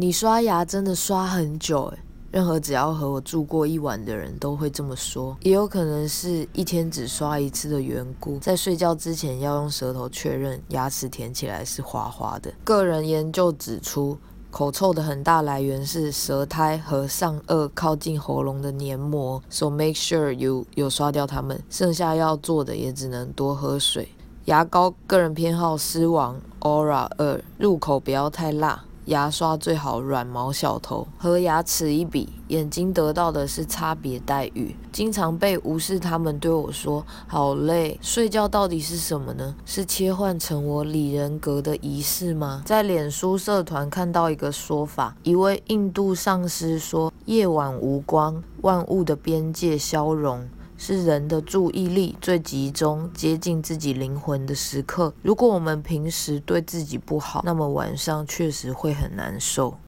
你刷牙真的刷很久诶。任何只要和我住过一晚的人都会这么说，也有可能是一天只刷一次的缘故。在睡觉之前要用舌头确认牙齿舔起来是滑滑的。个人研究指出，口臭的很大来源是舌苔和上颚靠近喉咙的黏膜，so make sure you 有刷掉它们。剩下要做的也只能多喝水。牙膏个人偏好狮王 Aura 二，入口不要太辣。牙刷最好软毛小头，和牙齿一比，眼睛得到的是差别待遇。经常被无视，他们对我说：“好累。”睡觉到底是什么呢？是切换成我里人格的仪式吗？在脸书社团看到一个说法，一位印度上师说：“夜晚无光，万物的边界消融。”是人的注意力最集中、接近自己灵魂的时刻。如果我们平时对自己不好，那么晚上确实会很难受。